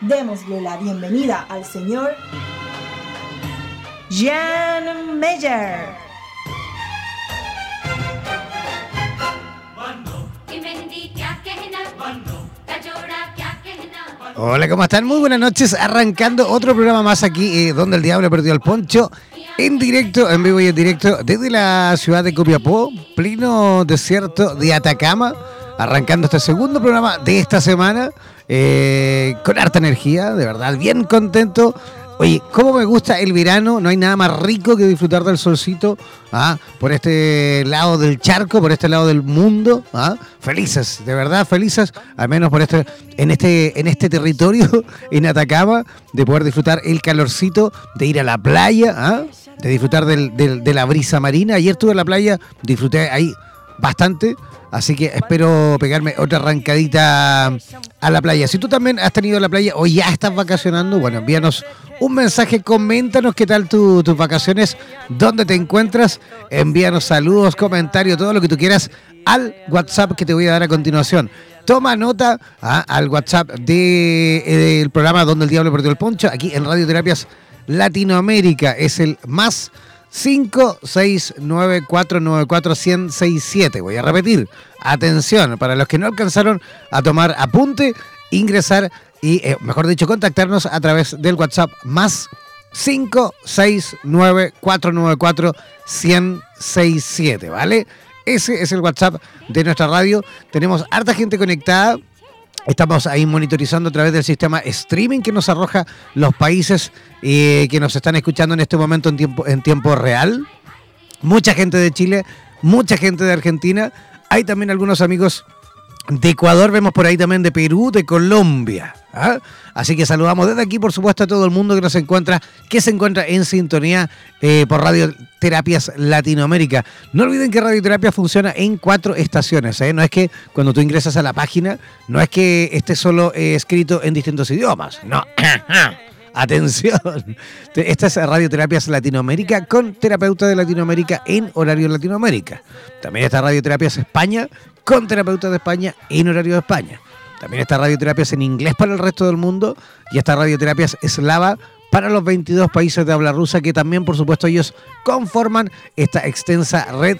Démosle la bienvenida al señor Jan Meyer. Hola, ¿cómo están? Muy buenas noches. Arrancando otro programa más aquí, eh, donde el diablo perdió el poncho. En directo, en vivo y en directo, desde la ciudad de Copiapó, pleno desierto de Atacama. Arrancando este segundo programa de esta semana, eh, con harta energía, de verdad, bien contento Oye, ¿cómo me gusta el verano? No hay nada más rico que disfrutar del solcito ¿ah? por este lado del charco, por este lado del mundo. ¿ah? Felices, de verdad felices, al menos por este, en este, en este territorio, en Atacama, de poder disfrutar el calorcito, de ir a la playa, ¿ah? de disfrutar de la brisa marina. Ayer estuve en la playa, disfruté ahí bastante. Así que espero pegarme otra arrancadita a la playa. Si tú también has tenido la playa o ya estás vacacionando, bueno, envíanos un mensaje, coméntanos qué tal tus vacaciones, dónde te encuentras, envíanos saludos, comentarios, todo lo que tú quieras al WhatsApp que te voy a dar a continuación. Toma nota ah, al WhatsApp eh, del programa Donde el Diablo Perdió el Poncho, aquí en Radioterapias Latinoamérica. Es el más 569494167. Voy a repetir. Atención, para los que no alcanzaron a tomar apunte, ingresar y, eh, mejor dicho, contactarnos a través del WhatsApp más 569494167, ¿vale? Ese es el WhatsApp de nuestra radio. Tenemos harta gente conectada. Estamos ahí monitorizando a través del sistema streaming que nos arroja los países eh, que nos están escuchando en este momento en tiempo, en tiempo real. Mucha gente de Chile, mucha gente de Argentina. Hay también algunos amigos de Ecuador, vemos por ahí también de Perú, de Colombia. ¿ah? Así que saludamos desde aquí, por supuesto, a todo el mundo que nos encuentra, que se encuentra en sintonía eh, por Radio Terapias Latinoamérica. No olviden que Radioterapia funciona en cuatro estaciones. ¿eh? No es que cuando tú ingresas a la página, no es que esté solo eh, escrito en distintos idiomas. No. Atención. Esta es Radioterapias Latinoamérica con terapeuta de Latinoamérica en horario Latinoamérica. También está Radioterapias España con terapeutas de España en horario de España. También está Radioterapias en inglés para el resto del mundo y está Radioterapias eslava para los 22 países de habla rusa que también, por supuesto, ellos conforman esta extensa red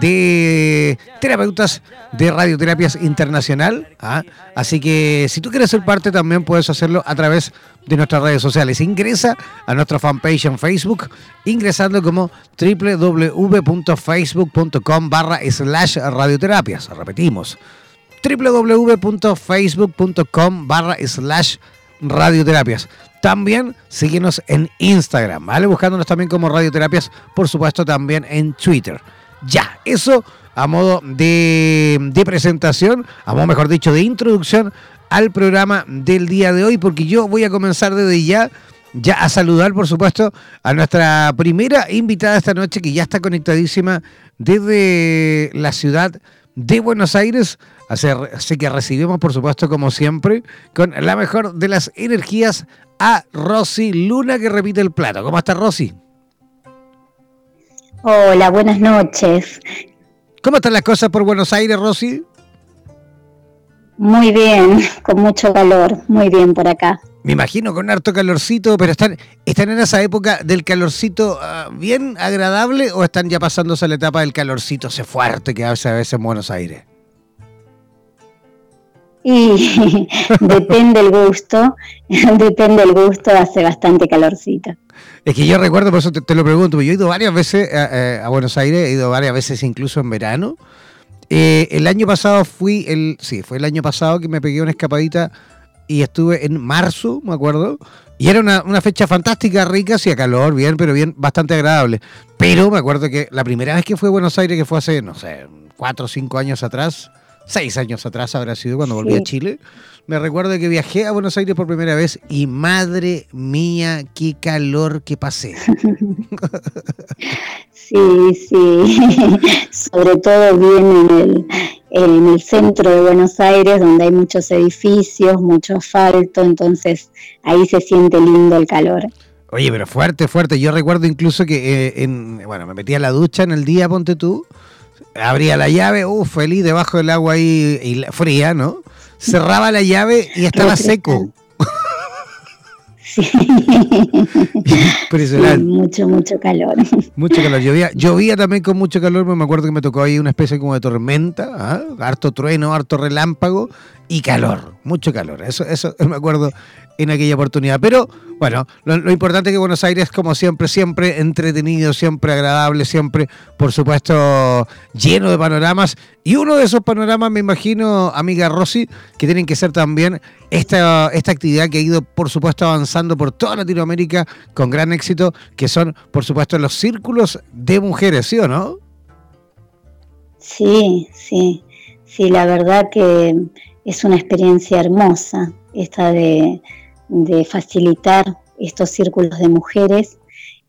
de terapeutas de radioterapias internacional. ¿ah? Así que si tú quieres ser parte también puedes hacerlo a través de nuestras redes sociales. Ingresa a nuestra fanpage en Facebook ingresando como www.facebook.com barra slash radioterapias. Repetimos, www.facebook.com barra slash radioterapias. También síguenos en Instagram, ¿vale? Buscándonos también como radioterapias, por supuesto también en Twitter. Ya, eso a modo de, presentación, a modo mejor dicho, de introducción al programa del día de hoy, porque yo voy a comenzar desde ya, ya a saludar, por supuesto, a nuestra primera invitada esta noche, que ya está conectadísima desde la ciudad de Buenos Aires. Así que recibimos, por supuesto, como siempre, con la mejor de las energías a Rosy Luna, que repite el plato. ¿Cómo está Rosy? Hola, buenas noches. ¿Cómo están las cosas por Buenos Aires, Rosy? Muy bien, con mucho calor, muy bien por acá. Me imagino con harto calorcito, pero están, están en esa época del calorcito ah, bien agradable o están ya pasándose a la etapa del calorcito ese fuerte que hace a veces en Buenos Aires. Y depende el gusto, depende el gusto, hace bastante calorcito. Es que yo recuerdo, por eso te, lo pregunto, yo he ido varias veces a, Buenos Aires, he ido varias veces incluso en verano. Eh, el año pasado fui, el, sí, fue el año pasado que me pegué una escapadita y estuve en marzo, me acuerdo. Y era una, una, fecha fantástica, rica, hacía calor, bien, pero bien, bastante agradable. Pero me acuerdo que la primera vez que fui a Buenos Aires, que fue hace, no sé, cuatro o cinco años atrás, seis años atrás habrá sido cuando volví a Chile. Me recuerdo que viajé a Buenos Aires por primera vez y madre mía, qué calor que pasé. Sí, sí, sobre todo bien en el, en el centro de Buenos Aires, donde hay muchos edificios, mucho asfalto, entonces ahí se siente lindo el calor. Oye, pero fuerte, fuerte. Yo recuerdo incluso que, eh, en, bueno, me metía a la ducha en el día, ponte tú, abría la llave, uff, feliz debajo del agua ahí y fría, ¿no? Cerraba la llave y estaba seco. Sí. mucho, mucho calor. Mucho calor. Llovía, llovía también con mucho calor, me acuerdo que me tocó ahí una especie como de tormenta, ¿ah? harto trueno, harto relámpago y calor, mucho calor. Eso, eso me acuerdo en aquella oportunidad. Pero bueno, lo, importante es que Buenos Aires, como siempre, siempre entretenido, siempre agradable, siempre, por supuesto, lleno de panoramas. Y uno de esos panoramas, me imagino, amiga Rosy, que tienen que ser también esta, esta actividad que ha ido, por supuesto, avanzando por toda Latinoamérica con gran éxito, que son, por supuesto, los círculos de mujeres, ¿sí o no? Sí, sí, sí, la verdad que es una experiencia hermosa esta de de facilitar estos círculos de mujeres,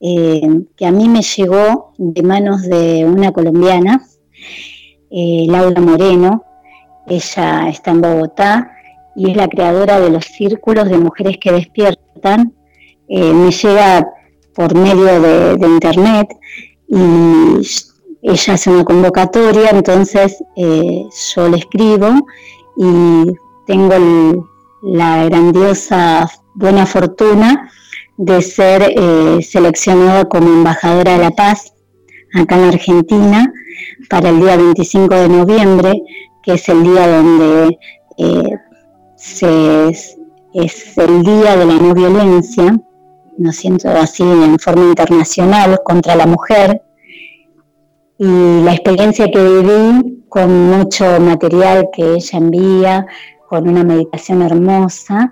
eh, que a mí me llegó de manos de una colombiana, eh, Laura Moreno. Ella está en Bogotá y es la creadora de los círculos de mujeres que despiertan. Eh, me llega por medio de, de, internet y ella hace una convocatoria, entonces yo le escribo y tengo el, la grandiosa buena fortuna de ser eh, seleccionada como embajadora de la paz acá en Argentina para el día 25 de noviembre, que es el día donde eh, es el día de la no violencia, no siento así en forma internacional, contra la mujer. Y la experiencia que viví con mucho material que ella envía, con una meditación hermosa,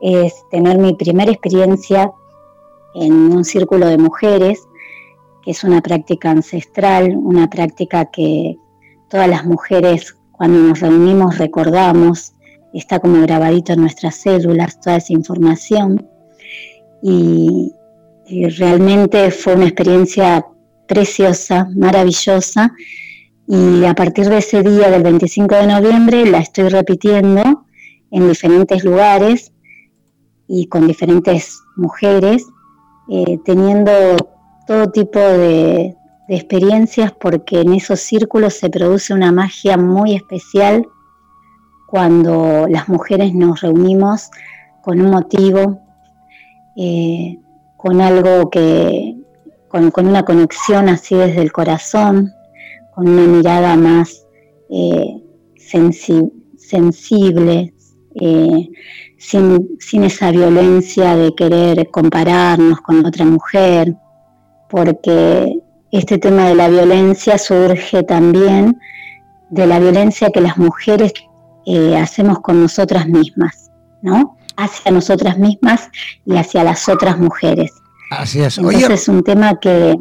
es tener mi primera experiencia en un círculo de mujeres, que es una práctica ancestral, una práctica que todas las mujeres cuando nos reunimos recordamos, está como grabadito en nuestras células toda esa información. Y, y realmente fue una experiencia preciosa, maravillosa y a partir de ese día del 25 de noviembre la estoy repitiendo en diferentes lugares y con diferentes mujeres, eh, teniendo todo tipo de, experiencias porque en esos círculos se produce una magia muy especial cuando las mujeres nos reunimos con un motivo, eh, con algo que, con, una conexión así desde el corazón, con una mirada más eh, sensible, eh, sin, sin, esa violencia de querer compararnos con otra mujer, porque este tema de la violencia surge también de la violencia que las mujeres eh, hacemos con nosotras mismas, ¿no? Hacia nosotras mismas y hacia las otras mujeres. Así es. Entonces es un tema que,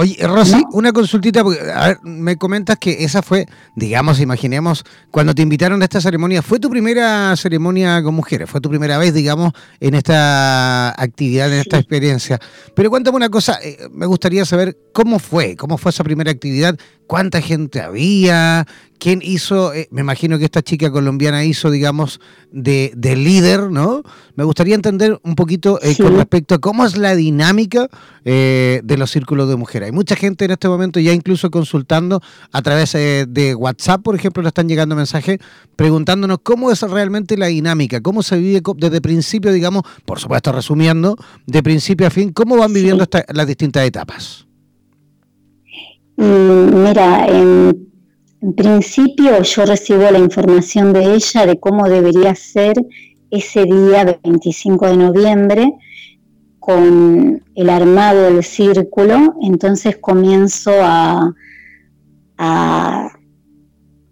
Oye, Rosy, una consultita, porque a ver, me comentas que esa fue, digamos, imaginemos, cuando te invitaron a esta ceremonia, ¿fue tu primera ceremonia con mujeres? ¿Fue tu primera vez, digamos, en esta actividad, en esta experiencia? Pero cuéntame una cosa, eh, me gustaría saber cómo fue, cómo fue esa primera actividad, cuánta gente había, quién hizo, eh, me imagino que esta chica colombiana hizo, digamos, de, líder, ¿no? Me gustaría entender un poquito eh, con respecto a cómo es la dinámica eh, de los círculos de mujeres. Hay mucha gente en este momento ya incluso consultando a través de WhatsApp, por ejemplo, le están llegando mensajes preguntándonos cómo es realmente la dinámica, cómo se vive desde principio, digamos, por supuesto resumiendo, de principio a fin, cómo van viviendo las distintas etapas. Mm, mira, en principio yo recibo la información de ella de cómo debería ser ese día 25 de noviembre con el armado del círculo, entonces comienzo a,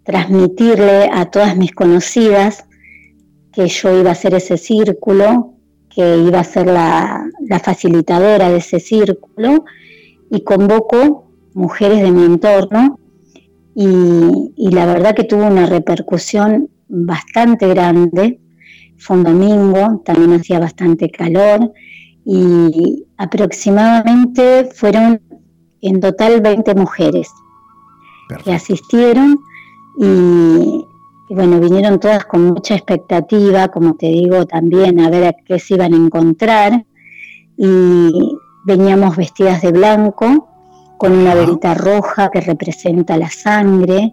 transmitirle a todas mis conocidas que yo iba a hacer ese círculo, que iba a ser la facilitadora de ese círculo y convoco mujeres de mi entorno y, la verdad que tuvo una repercusión bastante grande. Fue un domingo, también hacía bastante calor y aproximadamente fueron en total 20 mujeres que asistieron y, bueno, vinieron todas con mucha expectativa, como te digo, también a ver a qué se iban a encontrar y veníamos vestidas de blanco con una verita roja que representa la sangre.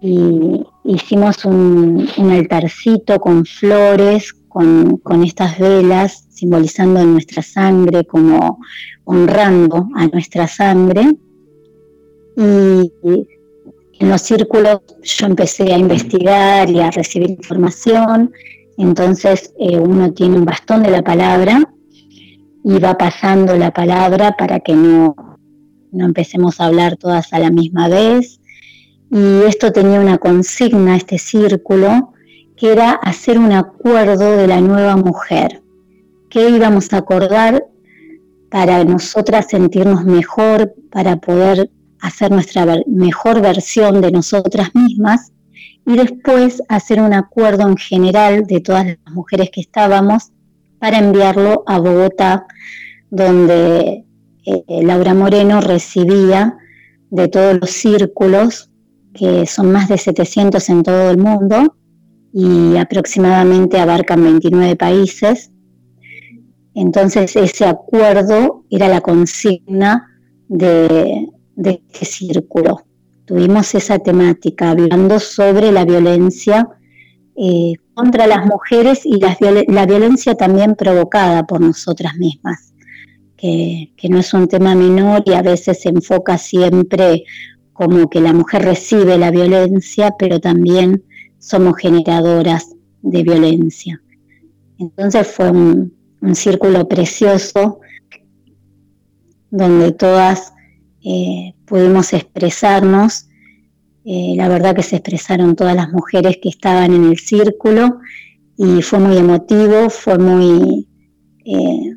Y hicimos un, altarcito con flores, con, estas velas, simbolizando nuestra sangre, como honrando a nuestra sangre. Y, en los círculos yo empecé a investigar y a recibir información. Entonces eh, uno tiene un bastón de la palabra y va pasando la palabra para que no no empecemos a hablar todas a la misma vez. Y esto tenía una consigna, este círculo, que era hacer un acuerdo de la nueva mujer. ¿Qué íbamos a acordar para nosotras sentirnos mejor, para poder hacer nuestra mejor versión de nosotras mismas? Y después hacer un acuerdo en general de todas las mujeres que estábamos para enviarlo a Bogotá, donde eh, Laura Moreno recibía de todos los círculos, que son más de 700 en todo el mundo y aproximadamente abarcan 29 países. Entonces ese acuerdo era la consigna de, este círculo. Tuvimos esa temática hablando sobre la violencia eh, contra las mujeres y la violencia también provocada por nosotras mismas que, no es un tema menor y a veces se enfoca siempre como que la mujer recibe la violencia, pero también somos generadoras de violencia. Entonces fue un, círculo precioso donde todas eh, pudimos expresarnos. Eh, la verdad que se expresaron todas las mujeres que estaban en el círculo y fue muy emotivo, fue muy eh,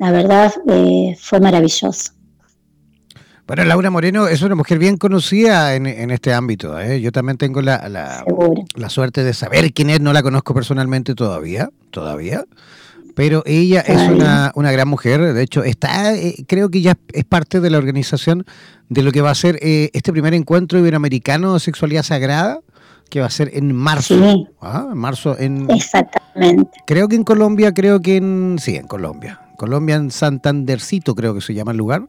la verdad eh, fue maravilloso. Bueno, Laura Moreno es una mujer bien conocida en, este ámbito. ¿eh? Yo también tengo la, la, suerte de saber quién es, no la conozco personalmente todavía, todavía. Pero ella es una, una, gran mujer, de hecho está, eh, creo que ya es parte de la organización de lo que va a ser este primer encuentro iberoamericano de sexualidad sagrada, que va a ser en marzo. Sí. Ah, en marzo en... Exactamente. Creo que en Colombia, creo que en... Sí, en Colombia. Colombia, en Santandercito creo que se llama el lugar,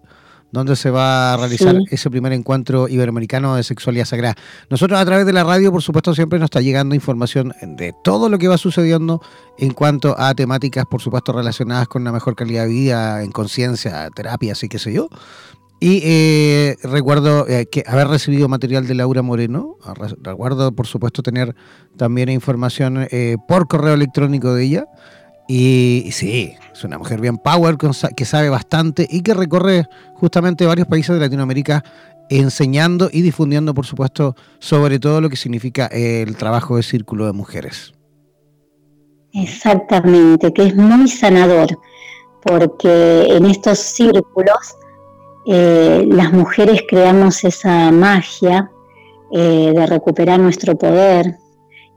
donde se va a realizar ese primer encuentro iberoamericano de sexualidad sagrada. Nosotros a través de la radio, por supuesto, siempre nos está llegando información de todo lo que va sucediendo en cuanto a temáticas, por supuesto, relacionadas con una mejor calidad de vida, en conciencia, terapia, así que sé yo. Y eh, recuerdo eh, que haber recibido material de Laura Moreno. Recuerdo, por supuesto, tener también información eh, por correo electrónico de ella. Y, sí, es una mujer bien power, que sabe bastante y que recorre justamente varios países de Latinoamérica enseñando y difundiendo, por supuesto, sobre todo lo que significa el trabajo de círculo de mujeres. Exactamente, que es muy sanador, porque en estos círculos eh, las mujeres creamos esa magia eh, de recuperar nuestro poder,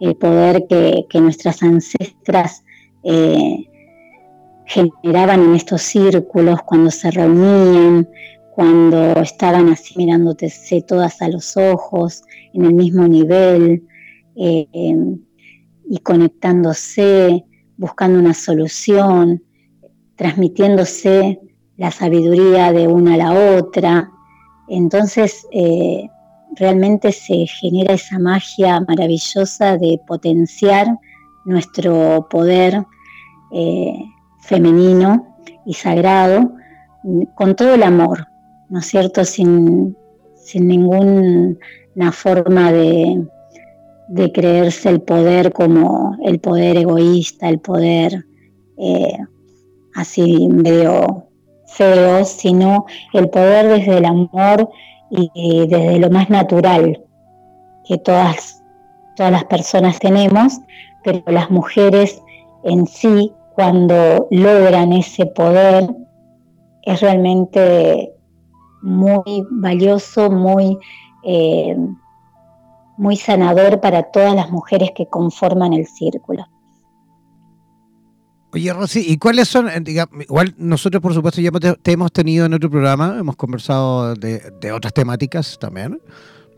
el poder que, que nuestras ancestras eh, generaban en estos círculos cuando se reunían, cuando estaban así mirándote todas a los ojos, en el mismo nivel, eh, y conectándose, buscando una solución, transmitiéndose la sabiduría de una a la otra. Entonces, eh, realmente se genera esa magia maravillosa de potenciar nuestro poder eh, femenino y sagrado con todo el amor, ¿no es cierto? Sin, ninguna forma de, creerse el poder como el poder egoísta, el poder eh, así medio feo, sino el poder desde el amor y desde lo más natural que todas, todas las personas tenemos, pero las mujeres en sí, cuando logran ese poder, es realmente muy valioso, muy, eh, muy sanador para todas las mujeres que conforman el círculo. Oye, Rosy, ¿y cuáles son? Eh, igual nosotros, por supuesto, ya te hemos tenido en otro programa, hemos conversado de, de otras temáticas también.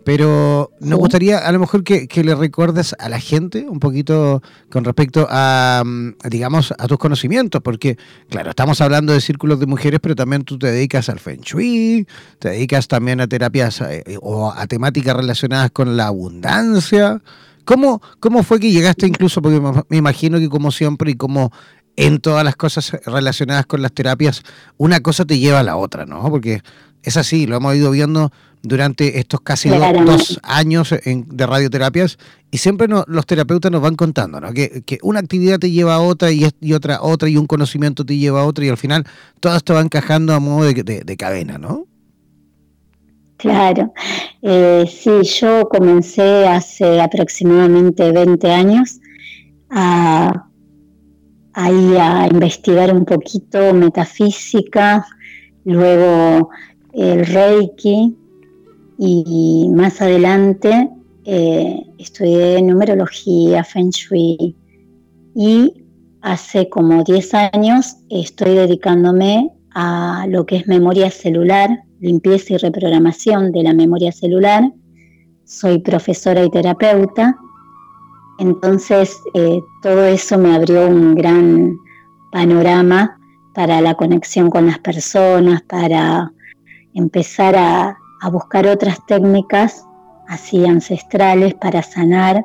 Pero nos gustaría a lo mejor que, le recuerdes a la gente un poquito con respecto a, mm, digamos, a tus conocimientos, porque, claro, estamos hablando de círculos de mujeres, pero también tú te dedicas al Feng Shui, te dedicas también a terapias eh, o a temáticas relacionadas con la abundancia. ¿Cómo, ¿Cómo fue que llegaste incluso? Porque me imagino que como siempre y como en todas las cosas relacionadas con las terapias, una cosa te lleva a la otra, ¿no? Porque es así, lo hemos ido viendo durante estos casi dos, años de radioterapias y siempre los terapeutas nos van contando ¿no? que, una actividad te lleva a otra y, y, otra otra y un conocimiento te lleva a otra y al final todo esto va encajando a modo de, cadena, ¿no? Claro, eh, sí, yo comencé hace aproximadamente 20 años a, a investigar un poquito metafísica, luego el Reiki, y más adelante eh, estudié numerología, Feng Shui y hace como 10 años estoy dedicándome a lo que es memoria celular, limpieza y reprogramación de la memoria celular. Soy profesora y terapeuta, entonces eh, todo eso me abrió un gran panorama para la conexión con las personas, para empezar a, buscar otras técnicas así ancestrales para sanar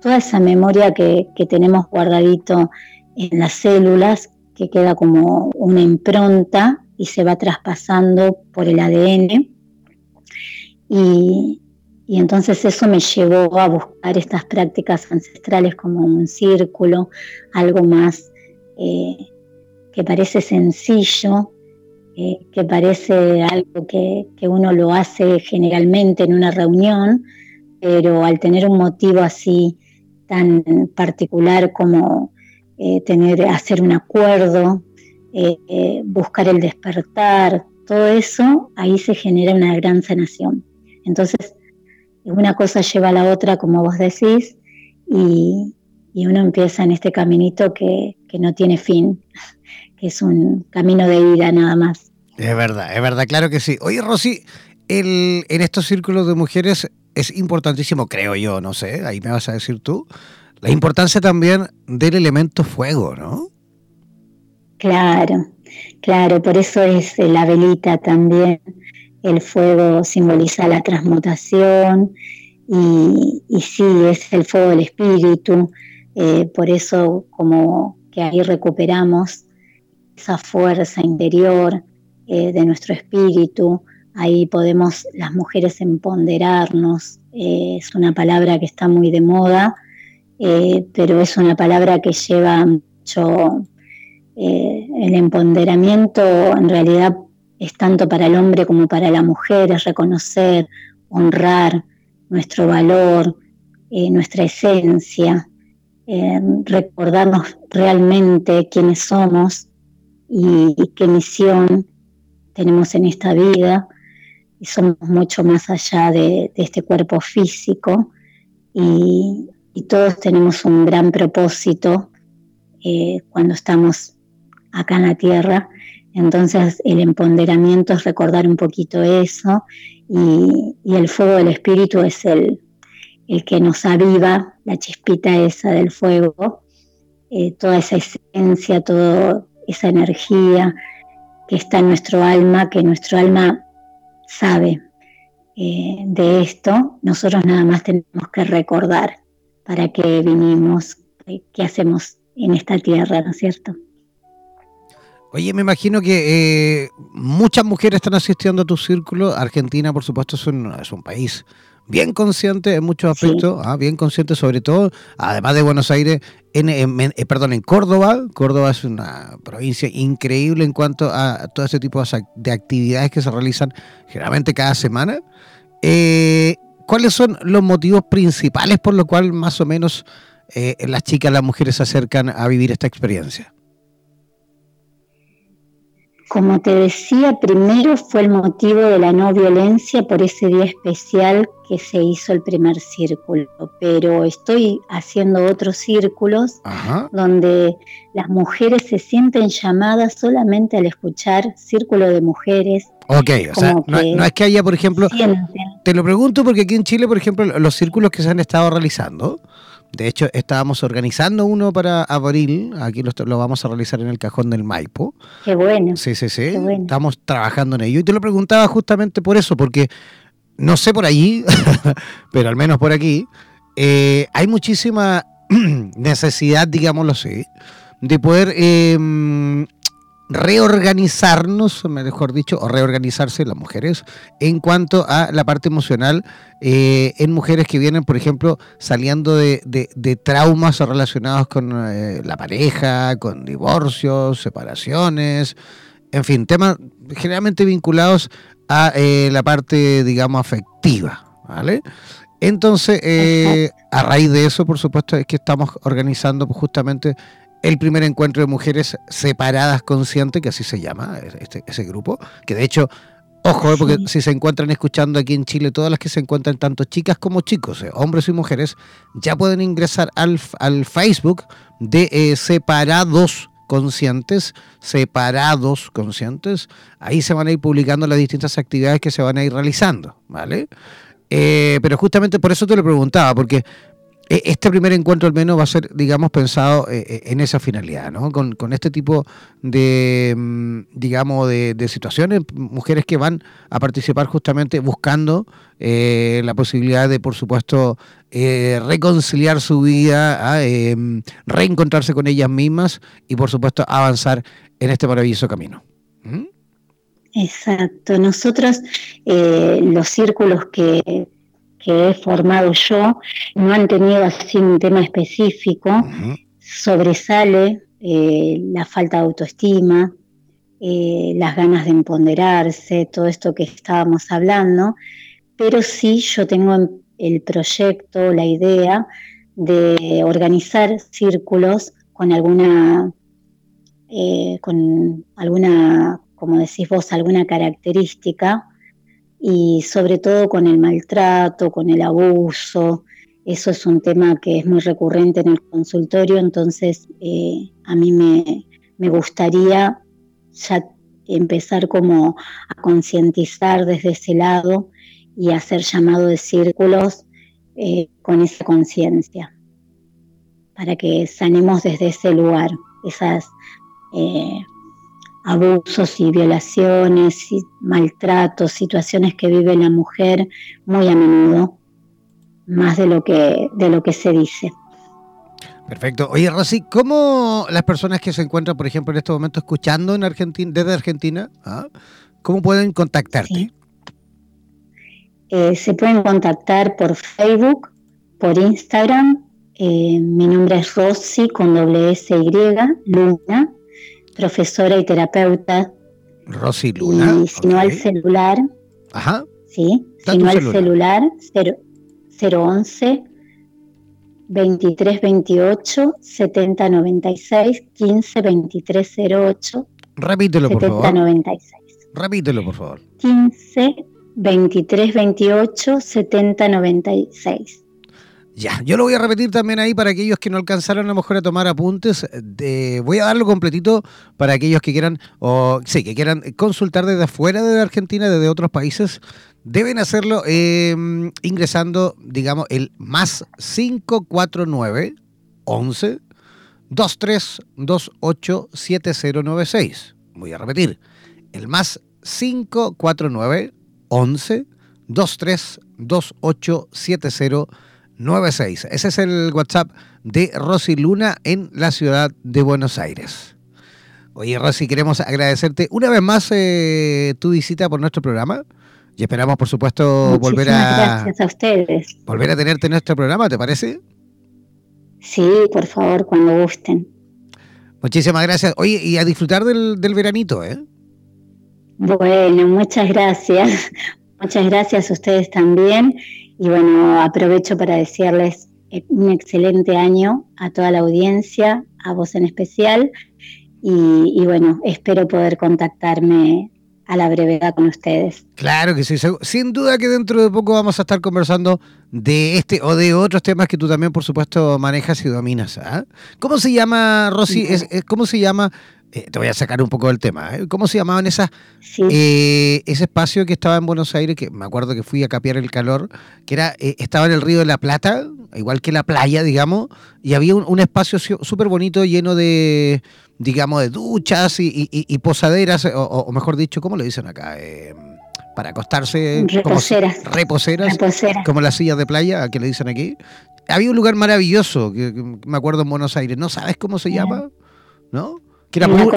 toda esa memoria que, tenemos guardadito en las células, que queda como una impronta y se va traspasando por el ADN. Y, entonces eso me llevó a buscar estas prácticas ancestrales como un círculo, algo más eh, que parece sencillo, que parece algo que, uno lo hace generalmente en una reunión, pero al tener un motivo así tan particular como eh, tener, hacer un acuerdo, eh, eh, buscar el despertar, todo eso, ahí se genera una gran sanación. Entonces, una cosa lleva a la otra, como vos decís, y, uno empieza en este caminito que, que no tiene fin, que es un camino de vida nada más. Es verdad, es verdad, claro que sí. Oye, Rosy, el, en estos círculos de mujeres es importantísimo, creo yo, no sé, ahí me vas a decir tú, la importancia también del elemento fuego, ¿no? Claro, claro, por eso es la velita también. El fuego simboliza la transmutación y, y sí, es el fuego del espíritu. Eh, por eso como que ahí recuperamos esa fuerza interior, eh, de nuestro espíritu. Ahí podemos las mujeres empoderarnos. Eh, es una palabra que está muy de moda, eh, pero es una palabra que lleva mucho... el empoderamiento en realidad es tanto para el hombre como para la mujer, es reconocer, honrar nuestro valor, nuestra esencia, recordarnos realmente quiénes somos y, qué misión tenemos en esta vida y somos mucho más allá de, este cuerpo físico y, todos tenemos un gran propósito eh, cuando estamos acá en la tierra. Entonces el empoderamiento es recordar un poquito eso y, el fuego del espíritu es el, el, que nos aviva, la chispita esa del fuego, eh, toda esa esencia, toda esa energía que está en nuestro alma, que nuestro alma sabe eh, de esto, nosotros nada más tenemos que recordar para qué vinimos, qué hacemos en esta tierra, ¿no es cierto? Oye, me imagino que eh, muchas mujeres están asistiendo a tu círculo. Argentina, por supuesto, es un, es un país bien consciente en muchos aspectos, ah, bien consciente sobre todo, además de Buenos Aires, en, eh, perdón, en Córdoba. Córdoba es una provincia increíble en cuanto a todo ese tipo de actividades que se realizan generalmente cada semana. Eh, ¿Cuáles son los motivos principales por los cuales más o menos las chicas, las mujeres se acercan a vivir esta experiencia? Como te decía, primero fue el motivo de la no violencia por ese día especial que se hizo el primer círculo, pero estoy haciendo otros círculos donde las mujeres se sienten llamadas solamente al escuchar círculo de mujeres. Ok, o sea, no, es que haya, por ejemplo, te lo pregunto porque aquí en Chile, por ejemplo, los círculos que se han estado realizando, de hecho, estábamos organizando uno para abril. Aquí lo, vamos a realizar en el cajón del Maipo. Qué bueno. Sí, sí, sí. Estamos trabajando en ello. Y te lo preguntaba justamente por eso, porque no sé por allí, pero al menos por aquí, eh, hay muchísima necesidad, digámoslo así, de poder eh, reorganizarnos, mejor dicho, o reorganizarse las mujeres en cuanto a la parte emocional eh, en mujeres que vienen, por ejemplo, saliendo de, traumas relacionados con eh, la pareja, con divorcios, separaciones, en fin, temas generalmente vinculados a eh, la parte, digamos, afectiva, ¿vale? Entonces, a raíz de eso, por supuesto, es que estamos organizando justamente el primer encuentro de mujeres separadas conscientes, que así se llama este, ese grupo, que de hecho, ojo, eh, porque si se encuentran escuchando aquí en Chile, todas las que se encuentran, tanto chicas como chicos, eh, hombres y mujeres, ya pueden ingresar al, al Facebook de eh, Separados Conscientes, Separados Conscientes, ahí se van a ir publicando las distintas actividades que se van a ir realizando, ¿vale? pero justamente por eso te lo preguntaba, porque este primer encuentro al menos va a ser, digamos, pensado eh, eh, en esa finalidad, ¿no? Con, este tipo de, mm, digamos, de, situaciones, mujeres que van a participar justamente buscando eh, la posibilidad de, por supuesto, reconciliar su vida, em, reencontrarse con ellas mismas y, por supuesto, avanzar en este maravilloso camino. ¿Mm? Exacto. Nosotros, los círculos que que he formado yo no han tenido así un tema específico, sobresale eh, la falta de autoestima, eh, las ganas de empoderarse, todo esto que estábamos hablando, pero sí yo tengo el proyecto, la idea de organizar círculos con alguna, eh, con alguna, como decís vos, alguna característica y sobre todo con el maltrato, con el abuso. Eso es un tema que es muy recurrente en el consultorio, entonces eh, a mí me, gustaría ya empezar como a concientizar desde ese lado y hacer llamado de círculos eh, con esa conciencia, para que sanemos desde ese lugar esas eh, abusos y violaciones y maltratos, situaciones que vive la mujer muy a menudo, más de lo que, de lo que se dice. Perfecto. Oye, Rosy, ¿cómo las personas que se encuentran, por ejemplo, en este momento escuchando en Argentina, desde Argentina, ¿ah? cómo pueden contactarte? Eh, se pueden contactar por Facebook, por Instagram. Eh, mi nombre es Rosy con doble S Y, Luna profesora y terapeuta. Rosy Luna. Y si no al celular. Ajá. Sí, si no al celular, 011 2328 7096 15 23 08 Repítelo, por favor. 96. Repítelo, por favor. 15 23 28 70 96. Ya, yo lo voy a repetir también ahí para aquellos que no alcanzaron a lo mejor a tomar apuntes. Voy a darlo completito para aquellos que quieran, o sí, que consultar desde afuera de Argentina, desde otros países. Deben hacerlo em, ingresando, digamos, el más 549 11 2328 7096. Voy a repetir, el más 549 11 2328 7096. 96. Ese es el WhatsApp de Rosy Luna en la ciudad de Buenos Aires. Oye, Rosy, queremos agradecerte una vez más eh, tu visita por nuestro programa y esperamos, por supuesto, volver a, gracias a ustedes. volver a tenerte en nuestro programa, ¿te parece? Sí, por favor, cuando gusten. Muchísimas gracias. Oye, y a disfrutar del, del veranito, ¿eh? Bueno, muchas gracias. Muchas gracias a ustedes también y bueno, aprovecho para desearles eh, un excelente año a toda la audiencia, a vos en especial. Y, bueno, espero poder contactarme a la brevedad con ustedes. Claro que sí, sin duda que dentro de poco vamos a estar conversando de este o de otros temas que tú también, por supuesto, manejas y dominas. ¿ah? ¿Cómo se llama, Rosy? ¿Cómo se llama eh, te voy a sacar un poco del tema. ¿eh? ¿Cómo se llamaban esas, eh, ese espacio que estaba en Buenos Aires, que me acuerdo que fui a capear el calor, que era estaba en el río de la Plata, igual que la playa, digamos, y había un, espacio súper bonito lleno de, digamos, de duchas y, posaderas, o, mejor dicho, ¿cómo le dicen acá? para acostarse. Reposeras. Como, reposeras, como las sillas de playa, que le dicen aquí. Había un lugar maravilloso, que, me acuerdo en Buenos Aires. ¿No sabes cómo se llama? ¿No? Era, público,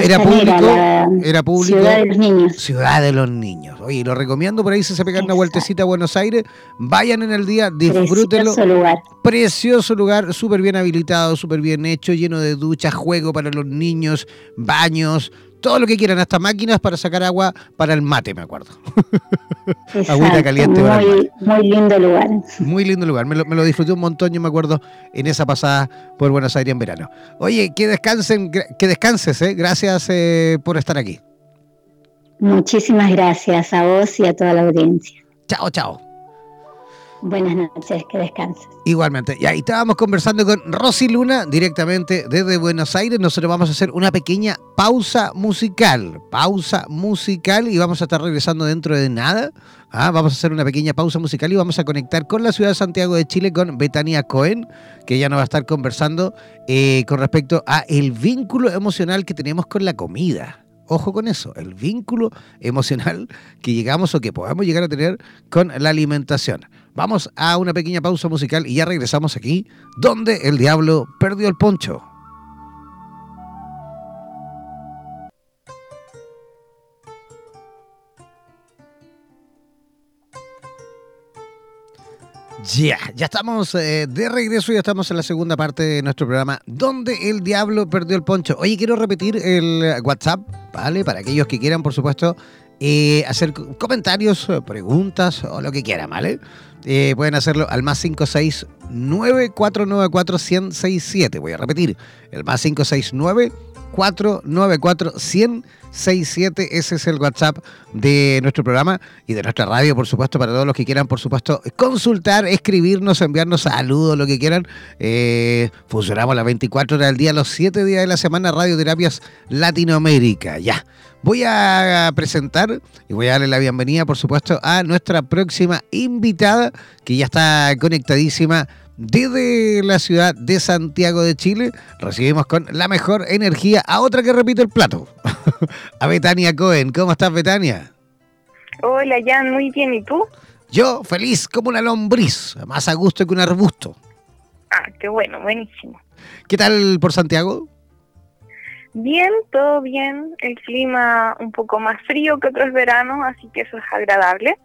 era público. Ciudad de los Niños. Ciudad de los Niños. Oye, lo recomiendo por ahí si se pegan una vueltecita a Buenos Aires, vayan en el día, disfrútenlo. Precioso lugar. Precioso lugar, súper bien habilitado, súper bien hecho, lleno de duchas, juego para los niños, baños, todo lo que quieran, hasta máquinas para sacar agua para el mate, me acuerdo. Agüita caliente muy, para el mate. Muy lindo lugar. Muy lindo lugar, me lo, disfruté un montón, yo me acuerdo, en esa pasada por Buenos Aires en verano. Oye, que descansen, que descanses, ¿eh? gracias eh, por estar aquí. Muchísimas gracias a vos y a toda la audiencia. Chao, chao. Buenas noches, que descanses. Igualmente. Y ahí estábamos conversando con Rosy Luna directamente desde Buenos Aires. Nosotros vamos a hacer una pequeña pausa musical. Pausa musical y vamos a estar regresando dentro de nada. Ah, vamos a hacer una pequeña pausa musical y vamos a conectar con la ciudad de Santiago de Chile con Betania Cohen, que ya nos va a estar conversando eh, con respecto a el vínculo emocional que tenemos con la comida. Ojo con eso, el vínculo emocional que llegamos o que podamos llegar a tener con la alimentación. Vamos a una pequeña pausa musical y ya regresamos aquí, donde el diablo perdió el poncho. Ya, ya estamos eh, de regreso, ya estamos en la segunda parte de nuestro programa, donde el diablo perdió el poncho. Oye, quiero repetir el WhatsApp, ¿vale? Para aquellos que quieran, por supuesto, eh, hacer comentarios, preguntas o lo que quieran, ¿vale? Eh, pueden hacerlo al más 569 494 1067. Voy a repetir, el más 569 494 1067 Ese es el WhatsApp de nuestro programa y de nuestra radio, por supuesto, para todos los que quieran, por supuesto, consultar, escribirnos, enviarnos saludos, lo que quieran. Eh, funcionamos las 24 horas del día, los 7 días de la semana, Radioterapias Latinoamérica. Ya. Voy a presentar y voy a darle la bienvenida, por supuesto, a nuestra próxima invitada, que ya está conectadísima desde la ciudad de Santiago de Chile. Recibimos con la mejor energía a otra que repite el plato, a Betania Cohen. ¿Cómo estás, Betania? Hola, Jan, muy bien. ¿Y tú? Yo, feliz como una lombriz, más a gusto que un arbusto. Ah, qué bueno, buenísimo. ¿Qué tal por Santiago? Bien, todo bien. El clima un poco más frío que otros veranos, así que eso es agradable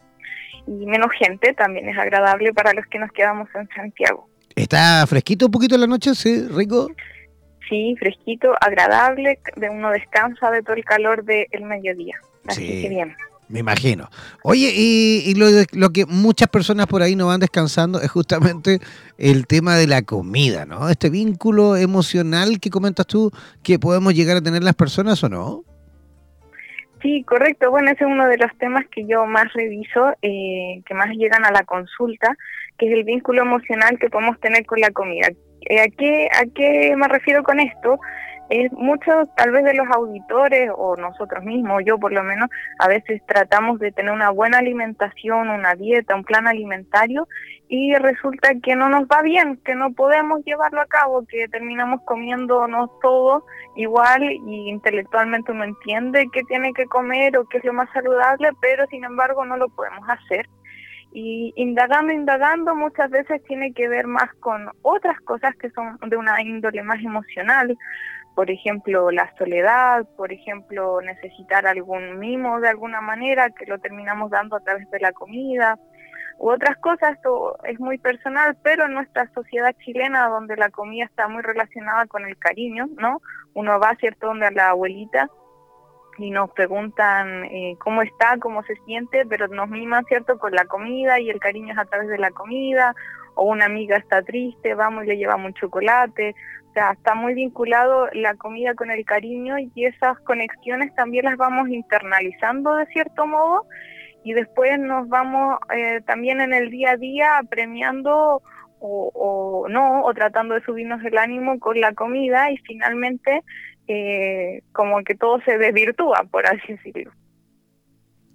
y menos gente también es agradable para los que nos quedamos en Santiago. ¿Está fresquito un poquito en la noche? Sí, rico. Sí, fresquito, agradable, de uno descansa de todo el calor del mediodía. Así que bien. Me imagino. Oye, y, lo, lo, que muchas personas por ahí no van descansando es justamente el tema de la comida, ¿no? Este vínculo emocional que comentas tú que podemos llegar a tener las personas o no. Sí, correcto. Bueno, ese es uno de los temas que yo más reviso, eh, que más llegan a la consulta, que es el vínculo emocional que podemos tener con la comida. Eh, ¿A qué, ¿A qué me refiero con esto? Es muchos tal vez de los auditores o nosotros mismos, yo por lo menos, a veces tratamos de tener una buena alimentación, una dieta, un plan alimentario y resulta que no nos va bien, que no podemos llevarlo a cabo, que terminamos comiéndonos todo igual y intelectualmente uno entiende qué tiene que comer o qué es lo más saludable, pero sin embargo no lo podemos hacer. Y indagando, indagando, muchas veces tiene que ver más con otras cosas que son de una índole más emocional, por ejemplo, la soledad, por ejemplo, necesitar algún mimo de alguna manera que lo terminamos dando a través de la comida, u otras cosas, esto es muy personal, pero en nuestra sociedad chilena, donde la comida está muy relacionada con el cariño, ¿no? Uno va, ¿cierto?, donde a la abuelita y nos preguntan eh, cómo está, cómo se siente, pero nos miman, ¿cierto?, con la comida y el cariño es a través de la comida, o una amiga está triste, vamos y le llevamos un chocolate, sea, está muy vinculado la comida con el cariño y esas conexiones también las vamos internalizando de cierto modo y después nos vamos eh, también en el día a día premiando o, no, o tratando de subirnos el ánimo con la comida y finalmente eh, como que todo se desvirtúa, por así decirlo.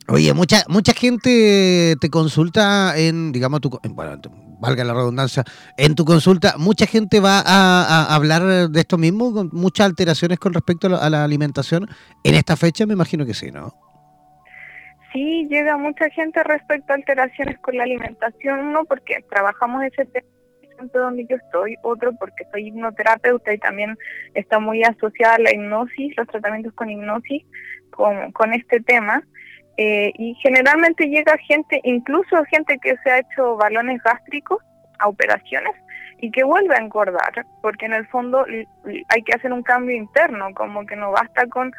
Oye, mucha mucha gente te consulta en, digamos, tu, bueno, valga la redundancia, en tu consulta, mucha gente va a, hablar de esto mismo, con muchas alteraciones con respecto a la, alimentación. En esta fecha me imagino que sí, ¿no? Sí, llega mucha gente respecto a alteraciones con la alimentación, uno porque trabajamos ese tema donde yo estoy, otro porque soy hipnoterapeuta y también está muy asociada a la hipnosis, los tratamientos con hipnosis, con, con este tema. Eh, y generalmente llega gente, incluso gente que se ha hecho balones gástricos a operaciones y que vuelve a engordar, porque en el fondo hay que hacer un cambio interno, como que no basta con,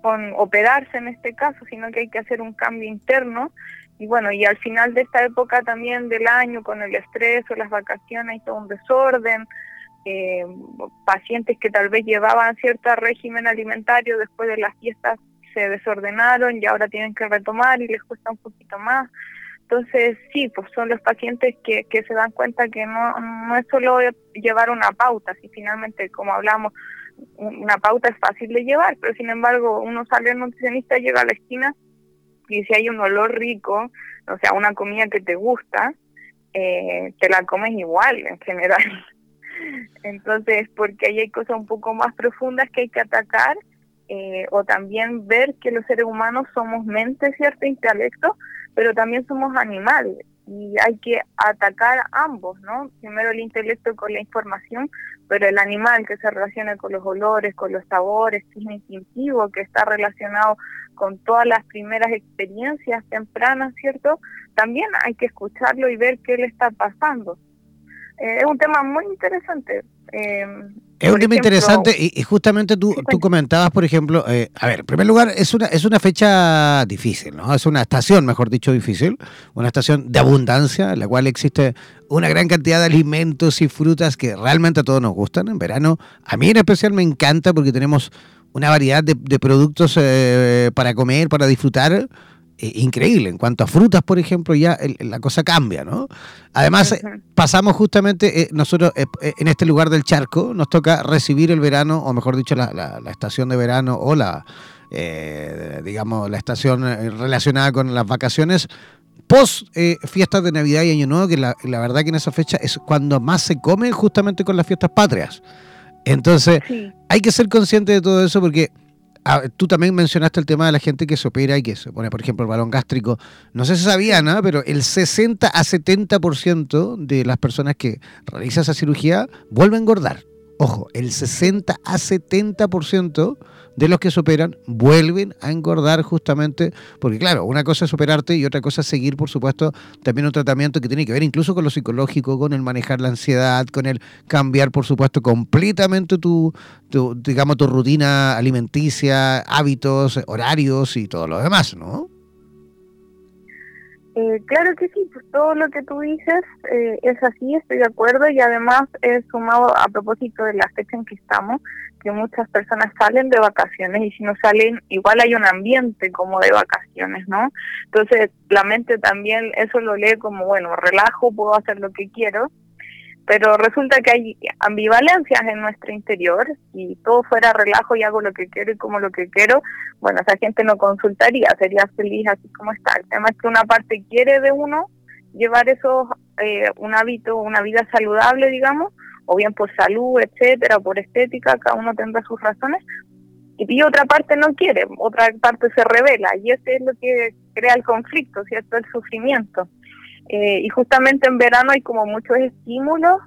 con operarse en este caso, sino que hay que hacer un cambio interno. Y bueno, y al final de esta época también del año, con el estrés o las vacaciones, hay todo un desorden, eh, pacientes que tal vez llevaban cierto régimen alimentario después de las fiestas se desordenaron y ahora tienen que retomar y les cuesta un poquito más. Entonces, sí, pues son los pacientes que, que se dan cuenta que no, no es solo llevar una pauta, si finalmente, como hablamos, una pauta es fácil de llevar, pero sin embargo, uno sale al nutricionista, llega a la esquina y si hay un olor rico, o sea, una comida que te gusta, eh, te la comes igual en general. Entonces, porque ahí hay cosas un poco más profundas que hay que atacar eh, o también ver que los seres humanos somos mente, ¿cierto? Intelecto, pero también somos animales y hay que atacar ambos, ¿no? Primero el intelecto con la información, pero el animal que se relaciona con los olores, con los sabores, que es instintivo, que está relacionado con todas las primeras experiencias tempranas, ¿cierto? También hay que escucharlo y ver qué le está pasando. Eh, es un tema muy interesante. Eh, es un tema interesante y, justamente tú, tú comentabas, por ejemplo, eh, a ver, en primer lugar, es una, es una fecha difícil, ¿no? Es una estación, mejor dicho, difícil, una estación de abundancia, en la cual existe una gran cantidad de alimentos y frutas que realmente a todos nos gustan. En verano, a mí en especial me encanta porque tenemos una variedad de, de productos eh, para comer, para disfrutar eh, increíble. En cuanto a frutas, por ejemplo, ya la cosa cambia, ¿no? Además, pasamos justamente, eh, nosotros eh, en este lugar del charco, nos toca recibir el verano, o mejor dicho, la, estación de verano o la, digamos, la estación relacionada con las vacaciones post fiestas de Navidad y Año Nuevo, que la, la, verdad que en esa fecha es cuando más se come justamente con las fiestas patrias. Entonces, hay que ser consciente de todo eso porque Ah, tú también mencionaste el tema de la gente que se opera y que se pone, por ejemplo, el balón gástrico. No sé si sabía, ¿no? pero el 60 a 70% de las personas que realizan esa cirugía vuelven a engordar. Ojo, el 60 a 70% de los que se operan vuelven a engordar justamente porque, claro, una cosa es operarte y otra cosa es seguir, por supuesto, también un tratamiento que tiene que ver incluso con lo psicológico, con el manejar la ansiedad, con el cambiar, por supuesto, completamente tu, digamos, tu rutina alimenticia, hábitos, horarios y todo lo demás, ¿no? Eh, claro que sí, pues todo lo que tú dices eh, es así, estoy de acuerdo y además he sumado a propósito de la fecha en que estamos, que muchas personas salen de vacaciones y si no salen, igual hay un ambiente como de vacaciones, ¿no? Entonces la mente también eso lo lee como, bueno, relajo, puedo hacer lo que quiero pero resulta que hay ambivalencias en nuestro interior. Si todo fuera relajo y hago lo que quiero y como lo que quiero, bueno, esa gente no consultaría, sería feliz así como está. El tema es que una parte quiere de uno llevar eso, eh, un hábito, una vida saludable, digamos, o bien por salud, etcétera, por estética, cada uno tendrá sus razones, y otra parte no quiere, otra parte se revela, y ese es lo que crea el conflicto, ¿cierto? El sufrimiento. Eh, y justamente en verano hay como muchos estímulos.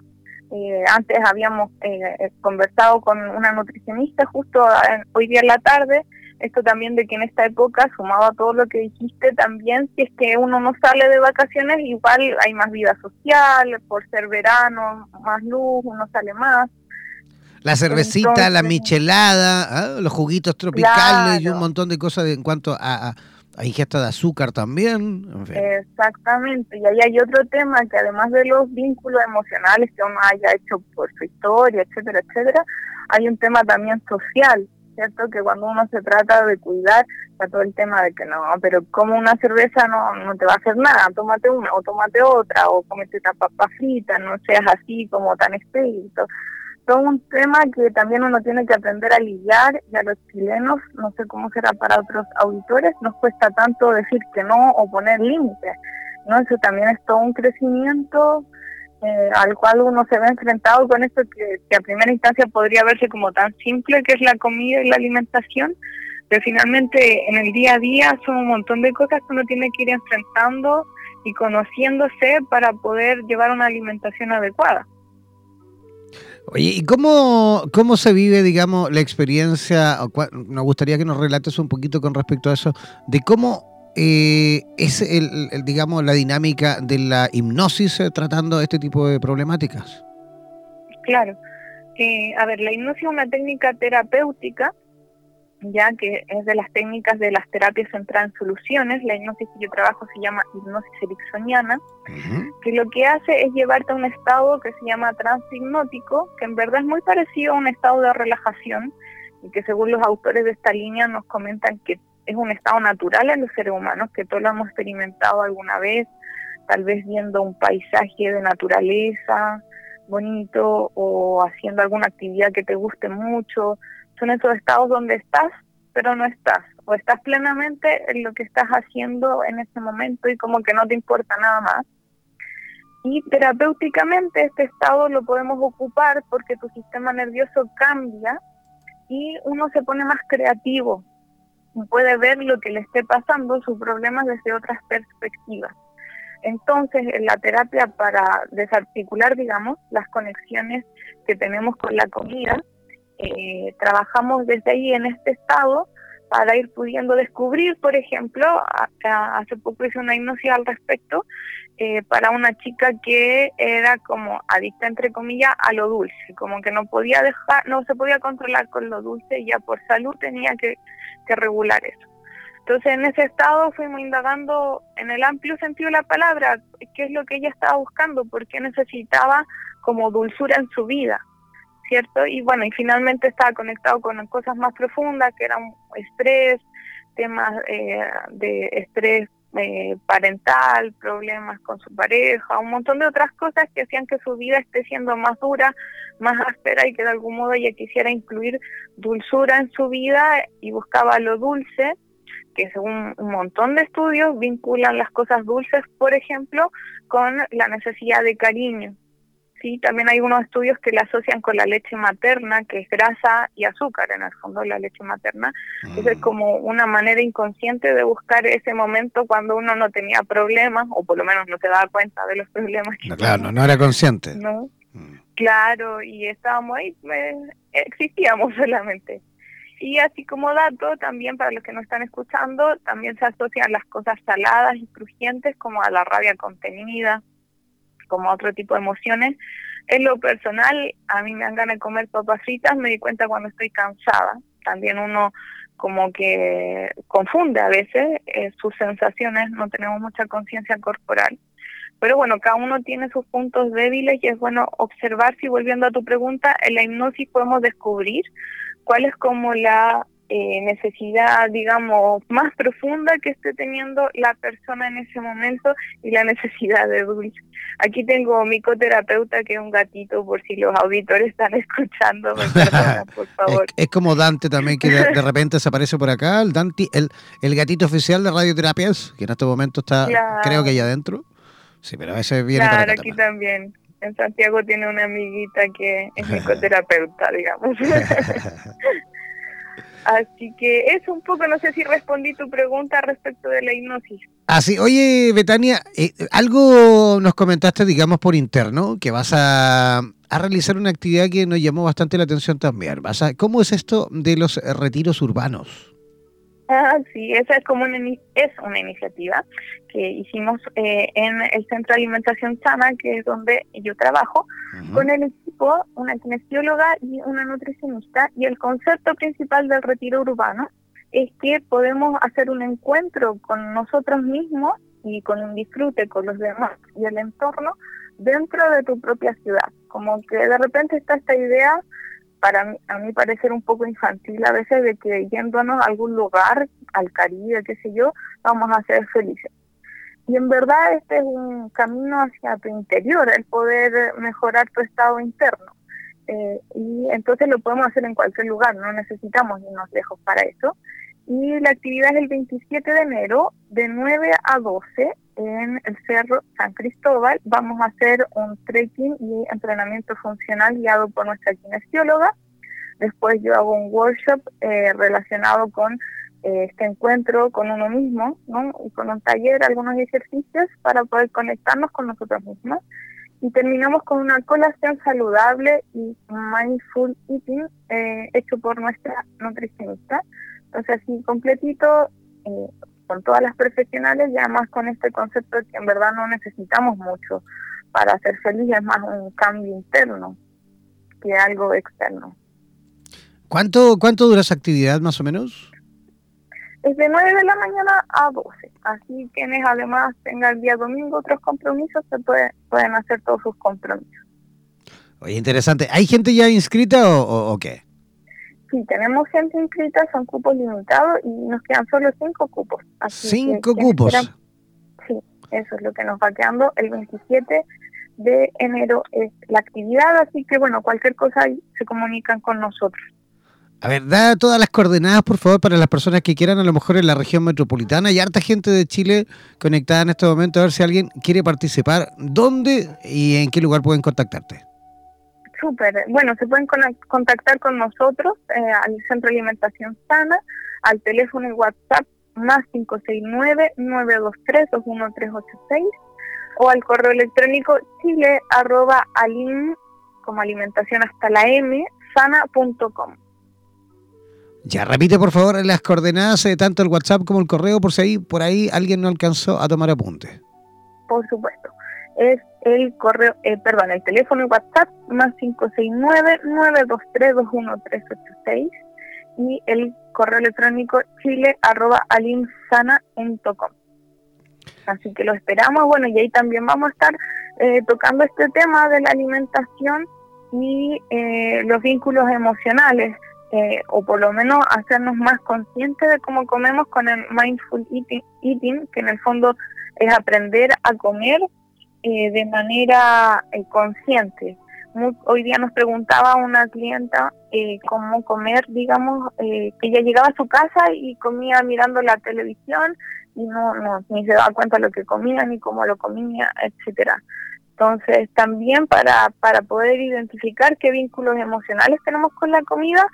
Eh, antes habíamos eh, conversado con una nutricionista justo hoy día en la tarde, esto también de que en esta época, sumado a todo lo que dijiste, también si es que uno no sale de vacaciones, igual hay más vida social, por ser verano, más luz, uno sale más. La cervecita, la michelada, ¿ah? los juguitos tropicales y un montón de cosas en cuanto a hay ingesta de azúcar también. Exactamente, y ahí hay otro tema que además de los vínculos emocionales que uno haya hecho por su historia, etcétera, etcétera, hay un tema también social, ¿cierto? Que cuando uno se trata de cuidar, está todo el tema de que no, pero como una cerveza no, no te va a hacer nada, tómate una o tómate otra, o comete una papa frita, no seas así como tan estricto todo un tema que también uno tiene que aprender a lidiar y a los chilenos, no sé cómo será para otros auditores, nos cuesta tanto decir que no o poner límites, ¿no? Eso también es todo un crecimiento eh, al cual uno se ve enfrentado con esto que, que, a primera instancia podría verse como tan simple que es la comida y la alimentación, pero finalmente en el día a día son un montón de cosas que uno tiene que ir enfrentando y conociéndose para poder llevar una alimentación adecuada. Oye, ¿y cómo, cómo se vive, digamos, la experiencia? Nos gustaría que nos relates un poquito con respecto a eso, de cómo eh, es, el, digamos, la dinámica de la hipnosis eh, tratando este tipo de problemáticas. Claro. Eh, a ver, la hipnosis es una técnica terapéutica ya que es de las técnicas de las terapias centradas en soluciones. La hipnosis que yo trabajo se llama hipnosis ericksoniana, que lo que hace es llevarte a un estado que se llama transhipnótico, que en verdad es muy parecido a un estado de relajación y que según los autores de esta línea nos comentan que es un estado natural en los seres humanos, que todos lo hemos experimentado alguna vez, tal vez viendo un paisaje de naturaleza bonito o haciendo alguna actividad que te guste mucho, son esos estados donde estás, pero no estás, o estás plenamente en lo que estás haciendo en ese momento y como que no te importa nada más. Y terapéuticamente este estado lo podemos ocupar porque tu sistema nervioso cambia y uno se pone más creativo, puede ver lo que le esté pasando, sus problemas desde otras perspectivas. Entonces, en la terapia para desarticular, digamos, las conexiones que tenemos con la comida, eh, trabajamos desde ahí en este estado para ir pudiendo descubrir, por ejemplo, hace poco hice una hipnosis al respecto, eh, para una chica que era como adicta, entre comillas, a lo dulce, como que no podía dejar, no se podía controlar con lo dulce y ya por salud tenía que, que regular eso. Entonces en ese estado fuimos indagando en el amplio sentido de la palabra, qué es lo que ella estaba buscando, por qué necesitaba como dulzura en su vida. ¿Cierto? Y bueno, y finalmente estaba conectado con cosas más profundas, que eran estrés, temas eh, de estrés eh, parental, problemas con su pareja, un montón de otras cosas que hacían que su vida esté siendo más dura, más áspera y que de algún modo ella quisiera incluir dulzura en su vida y buscaba lo dulce, que según un montón de estudios vinculan las cosas dulces, por ejemplo, con la necesidad de cariño, sí, también hay unos estudios que la asocian con la leche materna, que es grasa y azúcar en el fondo la leche materna. es mm. como una manera inconsciente de buscar ese momento cuando uno no tenía problemas, o por lo menos no se daba cuenta de los problemas que no, Claro, no era consciente. No. Mm. Claro, y estábamos ahí, pues, existíamos solamente. Y así como dato, también para los que no están escuchando, también se asocian las cosas saladas y crujientes como a la rabia contenida, como otro tipo de emociones. En lo personal, a mí me dan ganas de comer papas fritas, me di cuenta cuando estoy cansada, también uno como que confunde a veces eh, sus sensaciones, no tenemos mucha conciencia corporal. Pero bueno, cada uno tiene sus puntos débiles y es bueno observar si volviendo a tu pregunta, en la hipnosis podemos descubrir cuál es como la eh, necesidad, digamos, más profunda que esté teniendo la persona en ese momento y la necesidad de dulce. Aquí tengo mi coterapeuta que es un gatito, por si los auditores están escuchando, me por favor. Es, como Dante también, que de, repente se aparece por acá, el Dante, el, el gatito oficial de Radioterapias, que en este momento está, creo que allá adentro. Sí, pero ese viene claro, aquí también. En Santiago tiene una amiguita que es mi coterapeuta, digamos. Así que eso un poco, no sé si respondí tu pregunta respecto de la hipnosis. Así, oye, Betania, eh, algo nos comentaste, digamos, por interno, que vas a, a, realizar una actividad que nos llamó bastante la atención también. Vas a, ¿Cómo es esto de los retiros urbanos? Ah, sí, esa es como una, es una iniciativa que hicimos eh, en el Centro de Alimentación Sana, que es donde yo trabajo, con el equipo, una kinesióloga y una nutricionista. Y el concepto principal del retiro urbano es que podemos hacer un encuentro con nosotros mismos y con un disfrute con los demás y el entorno dentro de tu propia ciudad. Como que de repente está esta idea para a mí parecer un poco infantil a veces de que yéndonos a algún lugar, al Caribe, qué sé yo, vamos a ser felices. Y en verdad este es un camino hacia tu interior, el poder mejorar tu estado interno. Eh, y entonces lo podemos hacer en cualquier lugar, no necesitamos irnos lejos para eso. Y la actividad es el 27 de enero, de 9 a 12, en el Cerro San Cristóbal. Vamos a hacer un trekking y entrenamiento funcional guiado por nuestra kinesióloga. Después yo hago un workshop eh, relacionado con eh, este encuentro con uno mismo, ¿no? Y con un taller, algunos ejercicios para poder conectarnos con nosotros mismos. Y terminamos con una colación saludable y mindful eating eh, hecho por nuestra nutricionista entonces, así completito, eh, con todas las profesionales y además con este concepto de que en verdad no necesitamos mucho para ser feliz, es más un cambio interno que algo externo. ¿Cuánto, cuánto dura esa actividad más o menos? Es de 9 de la mañana a 12. Así quienes además tengan el día domingo otros compromisos, se puede, pueden hacer todos sus compromisos. Oye, interesante. ¿Hay gente ya inscrita o qué? Sí, tenemos gente inscrita, son cupos limitados y nos quedan solo cinco cupos. ¿Cinco cupos? sí, eso es lo que nos va quedando. El 27 de enero es la actividad, así que bueno, cualquier cosa se comunican con nosotros. A ver, da todas las coordenadas, por favor, para las personas que quieran, a lo mejor en la región metropolitana. Hay harta gente de Chile conectada en este momento, a ver si alguien quiere participar. ¿Dónde y en qué lugar pueden contactarte? Súper. Bueno, se pueden contactar con nosotros eh, al Centro de Alimentación Sana, al teléfono y WhatsApp más 569-923-21386 o al correo electrónico chile arroba alim, como alimentación hasta la m, sana.com. Ya, repite por favor las coordenadas de tanto el WhatsApp como el correo por si ahí, por ahí alguien no alcanzó a tomar apunte. Por supuesto. Es el correo, eh, perdón, el teléfono y WhatsApp más 569-923-21386 y el correo electrónico chile arroba. Así que lo esperamos, bueno, y ahí también vamos a estar eh, tocando este tema de la alimentación y eh, los vínculos emocionales, o por lo menos hacernos más conscientes de cómo comemos con el mindful eating que en el fondo es aprender a comer eh, de manera eh, consciente. hoy día nos preguntaba una clienta eh, cómo comer, digamos, que ella llegaba a su casa y comía mirando la televisión y no, no ni se daba cuenta lo que comía ni cómo lo comía, etcétera. Entonces, también para, para poder identificar qué vínculos emocionales tenemos con la comida,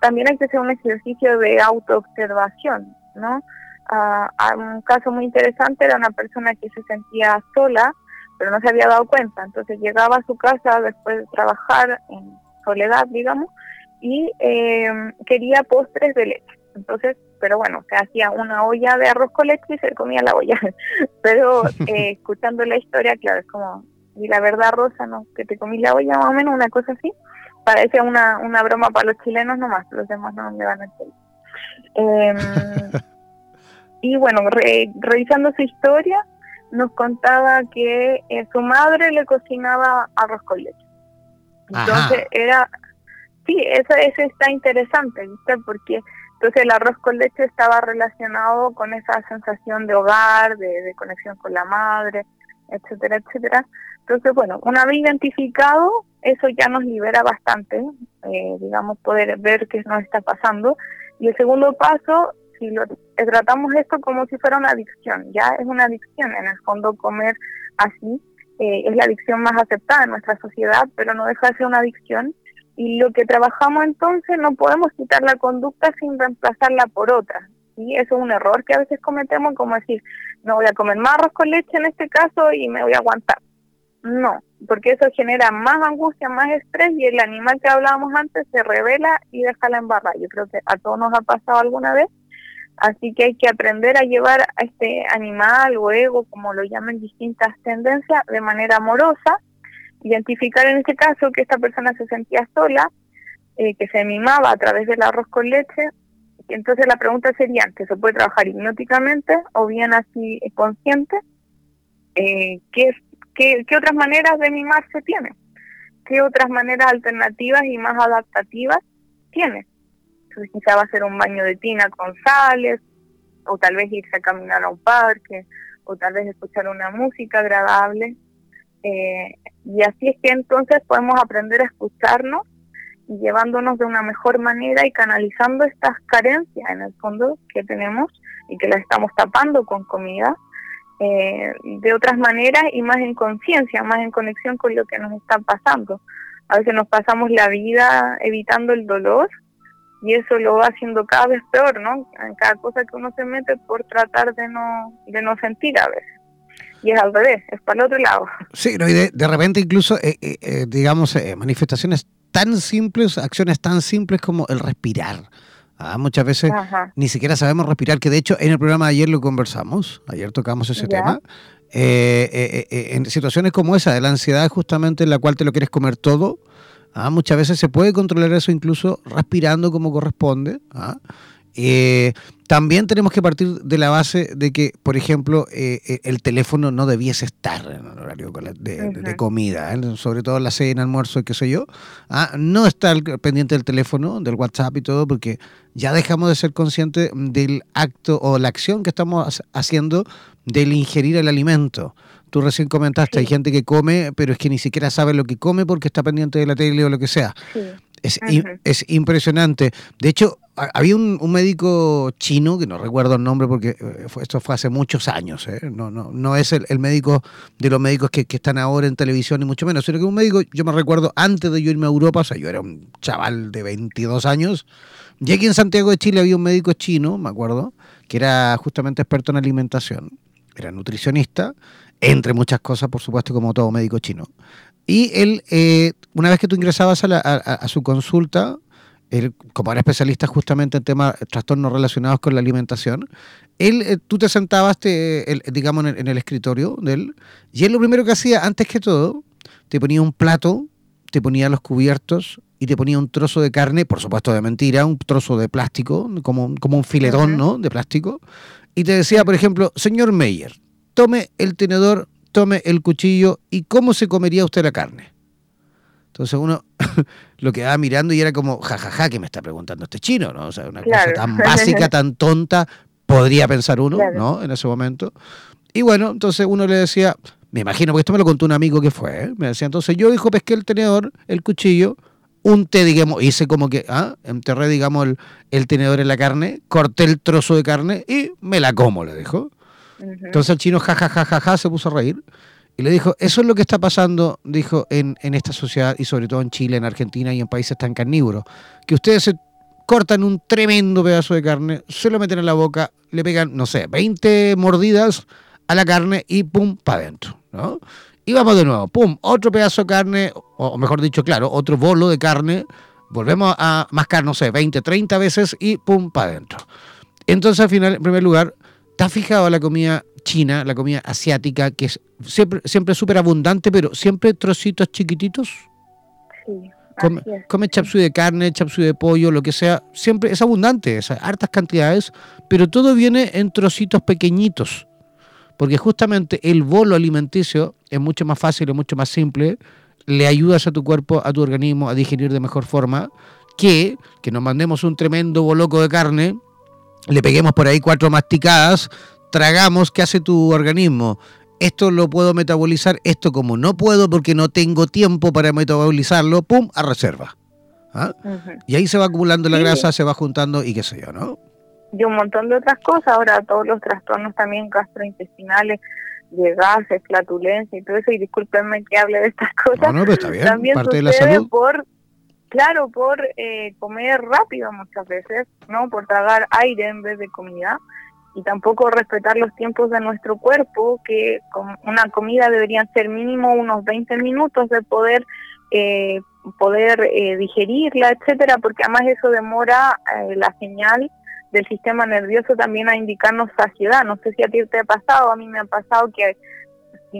también hay que hacer un ejercicio de autoobservación, ¿no? Ah, un caso muy interesante era una persona que se sentía sola pero no se había dado cuenta. Entonces llegaba a su casa después de trabajar en soledad, digamos, y eh, quería postres de leche. Entonces, pero bueno, se hacía una olla de arroz con leche y se comía la olla. pero eh, escuchando la historia, claro, es como, y la verdad, Rosa, ¿no? Que te comí la olla más o menos, una cosa así. parece una, una broma para los chilenos nomás, los demás no me van a entender. Em, y bueno, revisando su historia, nos contaba que eh, su madre le cocinaba arroz con leche. Entonces era, sí, eso, eso está interesante, ¿viste? Porque entonces el arroz con leche estaba relacionado con esa sensación de hogar, de, conexión con la madre, etcétera, etcétera. Entonces, bueno, una vez identificado, eso ya nos libera bastante, eh, digamos, poder ver qué nos está pasando. Y el segundo paso, si lo tratamos esto como si fuera una adicción, ya es una adicción, en el fondo comer así eh, es la adicción más aceptada en nuestra sociedad, pero no deja de ser una adicción. Y lo que trabajamos entonces no podemos quitar la conducta sin reemplazarla por otra. Y eso es un error que a veces cometemos, como decir, no voy a comer más arroz con leche en este caso y me voy a aguantar. No, porque eso genera más angustia, más estrés y el animal que hablábamos antes se revela y deja la embarrada. Yo creo que a todos nos ha pasado alguna vez Así que hay que aprender a llevar a este animal o ego, como lo llaman distintas tendencias, de manera amorosa, identificar en este caso que esta persona se sentía sola, eh, que se mimaba a través del arroz con leche. Entonces la pregunta sería, que se puede trabajar hipnóticamente o bien así consciente, eh, ¿qué, qué, ¿qué otras maneras de mimarse tiene? ¿Qué otras maneras alternativas y más adaptativas tiene? Quizá va a ser un baño de tina con sales, o tal vez irse a caminar a un parque, o tal vez escuchar una música agradable. Eh, y así es que entonces podemos aprender a escucharnos y llevándonos de una mejor manera y canalizando estas carencias en el fondo que tenemos y que las estamos tapando con comida, eh, de otras maneras y más en conciencia, más en conexión con lo que nos está pasando. A veces nos pasamos la vida evitando el dolor y eso lo va haciendo cada vez peor, ¿no? En cada cosa que uno se mete por tratar de no, de no sentir a veces. Y es al revés, es para el otro lado. Sí, ¿no? y de, de repente incluso, eh, eh, eh, digamos, manifestaciones tan simples, acciones tan simples como el respirar. Ah, muchas veces ni siquiera sabemos respirar, que de hecho en el programa de ayer lo conversamos, ayer tocamos ese tema. en situaciones como esa, de la ansiedad justamente en la cual te lo quieres comer todo, ¿ah? Muchas veces se puede controlar eso incluso respirando como corresponde. ¿ah? Eh, también tenemos que partir de la base de que, por ejemplo, eh, eh, el teléfono no debiese estar en el horario de, comida, sobre todo la cena, almuerzo, qué sé yo. ¿ah? No estar pendiente del teléfono, del WhatsApp y todo, porque ya dejamos de ser conscientes del acto o la acción que estamos haciendo del ingerir el alimento. Tú recién comentaste, hay gente que come, pero es que ni siquiera sabe lo que come porque está pendiente de la tele o lo que sea. Es, es, impresionante. De hecho, había un, médico chino, que no recuerdo el nombre porque eh, esto fue hace muchos años, ¿eh? no, no, no es el, médico de los médicos que, que, están ahora en televisión, ni mucho menos, sino que un médico, yo me recuerdo antes de yo irme a Europa, o sea, yo era un chaval de 22 años, y aquí en Santiago de Chile había un médico chino, me acuerdo, que era justamente experto en alimentación, era nutricionista, entre muchas cosas, por supuesto, como todo médico chino. Y él, eh, una vez que tú ingresabas a, su consulta, él, como era especialista justamente en temas, trastornos relacionados con la alimentación, él, eh, tú te sentabas, te, digamos, en el, escritorio de él, y él lo primero que hacía, antes que todo, te ponía un plato, te ponía los cubiertos y te ponía un trozo de carne, por supuesto de mentira, un trozo de plástico, como, como un filetón, ¿no? De plástico, y te decía, por ejemplo, señor Meyer, tome el tenedor, tome el cuchillo y cómo se comería usted la carne. Entonces uno lo quedaba mirando y era como, jajaja, ja, ja, ¿qué me está preguntando este chino? ¿no? O sea, una cosa tan básica, tan tonta, podría pensar uno, ¿no? En ese momento. Y bueno, entonces uno le decía, me imagino, porque esto me lo contó un amigo que fue, ¿eh? me decía, entonces yo, hijo, pesqué el tenedor, el cuchillo, unté, digamos, hice como que, ¿ah? enterré, digamos, el, el, tenedor en la carne, corté el trozo de carne y me la como, le dijo. Entonces el chino, jajajajaja, se puso a reír y le dijo, eso es lo que está pasando, dijo, en, en esta sociedad y sobre todo en Chile, en Argentina y en países tan carnívoros, que ustedes se cortan un tremendo pedazo de carne, se lo meten en la boca, le pegan, no sé, 20 mordidas a la carne y pum, para adentro, ¿no? Y vamos de nuevo, pum, otro pedazo de carne, o mejor dicho, claro, otro bolo de carne, volvemos a mascar, no sé, 20, 30 veces y pum, para adentro. Entonces, al final, en primer lugar, ¿Te has fijado la comida china, la comida asiática, que es siempre siempre súper abundante, pero siempre trocitos chiquititos? Sí. come, come chapsui de carne, chapsui de pollo, lo que sea, siempre es abundante, es hartas cantidades, pero todo viene en trocitos pequeñitos, porque justamente el bolo alimenticio es mucho más fácil, es mucho más simple, le ayudas a tu cuerpo, a tu organismo a digerir de mejor forma, que que nos mandemos un tremendo boloco de carne, le peguemos por ahí cuatro masticadas, tragamos, ¿qué hace tu organismo? Esto lo puedo metabolizar, esto como no puedo porque no tengo tiempo para metabolizarlo, ¡pum! a reserva. ¿Ah? Y ahí se va acumulando la grasa, se va juntando y qué sé yo, ¿no? Y un montón de otras cosas, ahora todos los trastornos también gastrointestinales, de gases, flatulencia y todo eso, y discúlpenme que hable de estas cosas, no, pero está bien, también parte de la salud. por, claro, por eh, comer rápido muchas veces, ¿no? Por tragar aire en vez de comida, y tampoco respetar los tiempos de nuestro cuerpo, que con una comida deberían ser mínimo unos 20 minutos de poder eh, poder eh, digerirla, etcétera, porque además eso demora eh, la señal del sistema nervioso también a indicarnos saciedad. No sé si a ti te ha pasado, a mí me ha pasado que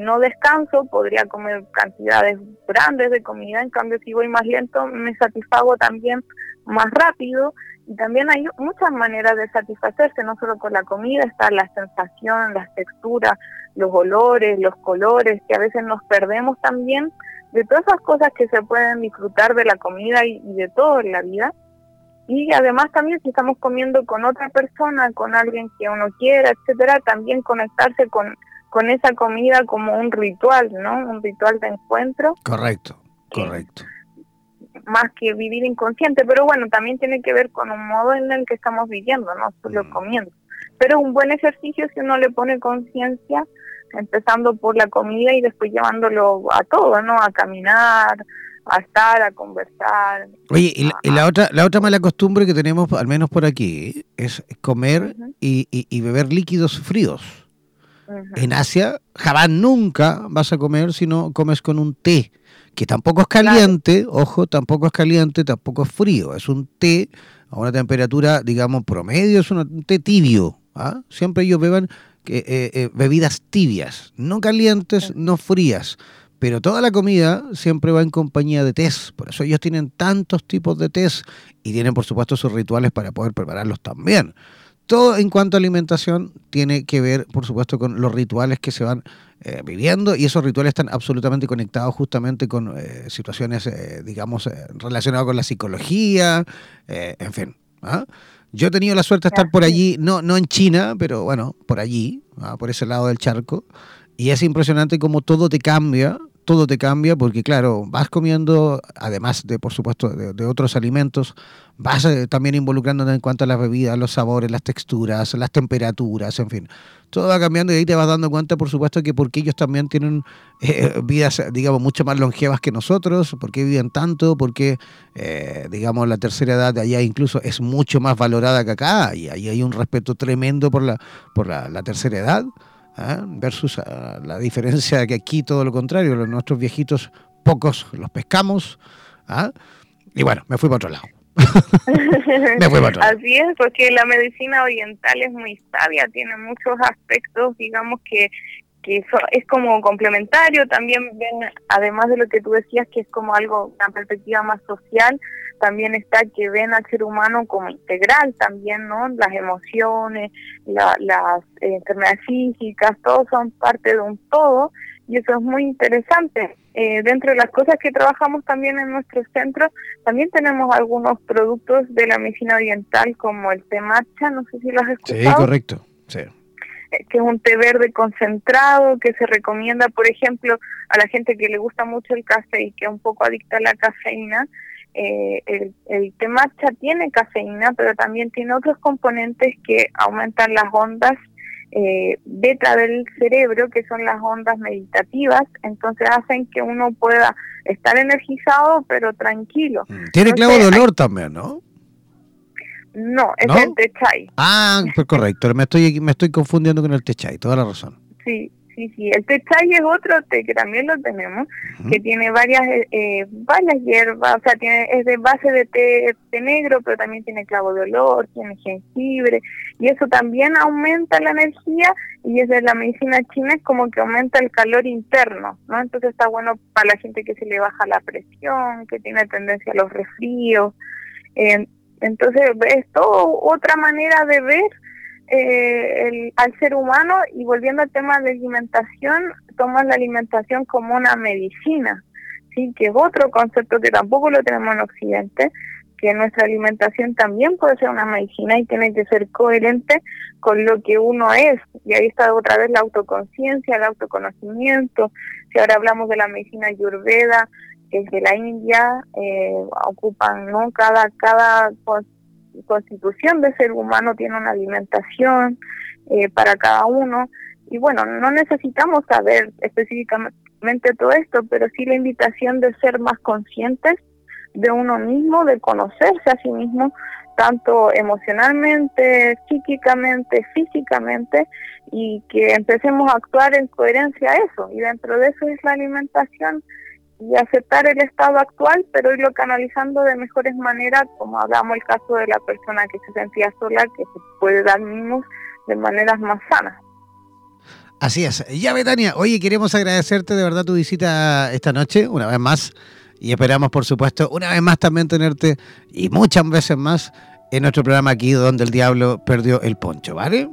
no descanso podría comer cantidades grandes de comida, en cambio si voy más lento me satisfago también más rápido y también hay muchas maneras de satisfacerse, no solo con la comida, está la sensación, las texturas, los olores, los colores, que a veces nos perdemos también de todas esas cosas que se pueden disfrutar de la comida y, y de todo en la vida. Y además también si estamos comiendo con otra persona, con alguien que uno quiera, etcétera, también conectarse con, con esa comida como un ritual, ¿no? Un ritual de encuentro. Correcto, correcto. Más que vivir inconsciente, pero bueno, también tiene que ver con un modo en el que estamos viviendo, no solo Mm. comiendo. Pero es un buen ejercicio si uno le pone conciencia, empezando por la comida y después llevándolo a todo, ¿no? A caminar, a estar, a conversar. Oye, y la, y la otra, la otra mala costumbre que tenemos, al menos por aquí, es comer Ujú. y, y- y beber líquidos fríos. En Asia, jamás nunca vas a comer si no comes con un té, que tampoco es caliente, ojo, tampoco es caliente, tampoco es frío, es un té a una temperatura, digamos, promedio, es un té tibio. ¿ah? Siempre ellos beban eh, eh, bebidas tibias, no calientes, no frías. Pero toda la comida siempre va en compañía de tés. Por eso ellos tienen tantos tipos de tés y tienen, por supuesto, sus rituales para poder prepararlos también. Todo en cuanto a alimentación tiene que ver, por supuesto, con los rituales que se van eh, viviendo y esos rituales están absolutamente conectados justamente con eh, situaciones, eh, digamos, relacionadas con la psicología, en fin. ¿ah? Yo he tenido la suerte de estar por allí, no, no en China, pero bueno, por allí, ¿ah? por ese lado del charco, y es impresionante cómo todo te cambia, todo te cambia, porque claro, vas comiendo, además de, por supuesto, de, otros alimentos, vas eh, también involucrándote en cuanto a las bebidas, los sabores, las texturas, las temperaturas, en fin. Todo va cambiando y ahí te vas dando cuenta, por supuesto, que porque ellos también tienen eh, vidas, digamos, mucho más longevas que nosotros, porque viven tanto, porque, eh, digamos, la tercera edad de allá incluso es mucho más valorada que acá, y ahí hay un respeto tremendo por la, por la tercera edad. ¿Ah? versus ah, la diferencia de que aquí todo lo contrario, los nuestros viejitos pocos los pescamos. ¿ah? Y bueno, me fui para otro lado. Me fui para otro lado. Así es, porque la medicina oriental es muy sabia, tiene muchos aspectos, digamos que que eso es como complementario, también ven, además de lo que tú decías, que es como algo, una perspectiva más social, también está que ven al ser humano como integral también, ¿no? Las emociones, la, las eh, enfermedades físicas, todo son parte de un todo, y eso es muy interesante. Eh, dentro de las cosas que trabajamos también en nuestro centro, también tenemos algunos productos de la medicina oriental, como el té matcha, no sé si lo has Sí, escuchado correcto. Sí. Eh, que es un té verde concentrado que se recomienda, por ejemplo, a la gente que le gusta mucho el café y que es un poco adicta a la cafeína. eh, el, el té matcha tiene cafeína, pero también tiene otros componentes que aumentan las ondas eh, beta del cerebro, que son las ondas meditativas, entonces hacen que uno pueda estar energizado pero tranquilo. Tiene clavo de hay- olor también, ¿no? No, es ¿No? el té chai. Ah, pues correcto. Me estoy, me estoy confundiendo con el techay, toda la razón. Sí, sí, sí. El techay es otro té que también lo tenemos, que tiene varias eh, varias hierbas, o sea, tiene es de base de té, té, negro, pero también tiene clavo de olor, tiene jengibre, y eso también aumenta la energía y desde la medicina china es como que aumenta el calor interno, ¿no? Entonces está bueno para la gente que se le baja la presión, que tiene tendencia a los resfríos. Eh, entonces es todo otra manera de ver eh, el, al ser humano y volviendo al tema de alimentación, tomas la alimentación como una medicina, ¿sí? que es otro concepto que tampoco lo tenemos en Occidente, que nuestra alimentación también puede ser una medicina y tiene que ser coherente con lo que uno es. Y ahí está otra vez la autoconciencia, el autoconocimiento. Si ahora hablamos de la medicina ayurveda, que es de la India, eh, ocupan ¿no? cada, cada constitución de ser humano tiene una alimentación eh, para cada uno. Y bueno, no necesitamos saber específicamente todo esto, pero sí la invitación de ser más conscientes de uno mismo, de conocerse a sí mismo, tanto emocionalmente, psíquicamente, físicamente, y que empecemos a actuar en coherencia a eso. Y dentro de eso es la alimentación y aceptar el estado actual, pero irlo canalizando de mejores maneras, como hablamos el caso de la persona que se sentía sola, que se puede dar mimos de maneras más sanas. Así es. Ya, Betania, oye, queremos agradecerte de verdad tu visita esta noche, una vez más, y esperamos, por supuesto, una vez más también tenerte, y muchas veces más, en nuestro programa aquí, donde el diablo perdió el poncho, ¿vale?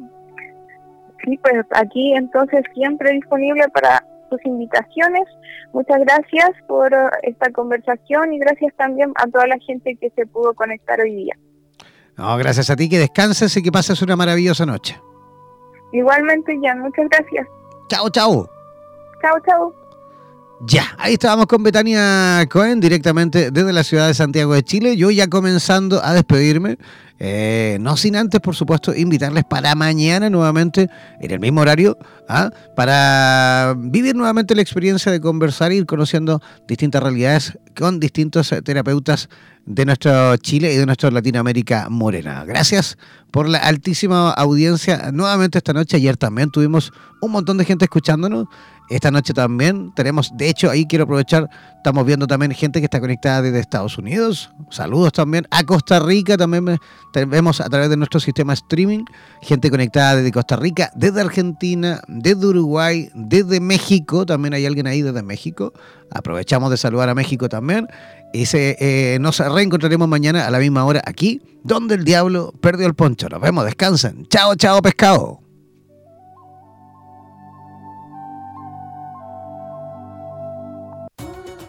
Sí, pues aquí entonces siempre disponible para invitaciones. Muchas gracias por uh, esta conversación y gracias también a toda la gente que se pudo conectar hoy día. No, gracias a ti, que descanses y que pases una maravillosa noche. Igualmente, Jan, muchas gracias. Chao, chao. Chao, chao. Ya, ahí estábamos con Betania Cohen directamente desde la ciudad de Santiago de Chile. Yo ya comenzando a despedirme. Eh, no sin antes, por supuesto, invitarles para mañana nuevamente, en el mismo horario, ¿ah? para vivir nuevamente la experiencia de conversar e ir conociendo distintas realidades con distintos terapeutas de nuestro Chile y de nuestra Latinoamérica morena. Gracias por la altísima audiencia nuevamente esta noche. Ayer también tuvimos un montón de gente escuchándonos. Esta noche también tenemos, de hecho, ahí quiero aprovechar, estamos viendo también gente que está conectada desde Estados Unidos. Saludos también a Costa Rica, también vemos a través de nuestro sistema streaming, gente conectada desde Costa Rica, desde Argentina, desde Uruguay, desde México, también hay alguien ahí desde México. Aprovechamos de saludar a México también. Y se, eh, nos reencontraremos mañana a la misma hora aquí, donde el diablo perdió el poncho. Nos vemos, descansen. Chao, chao, pescado.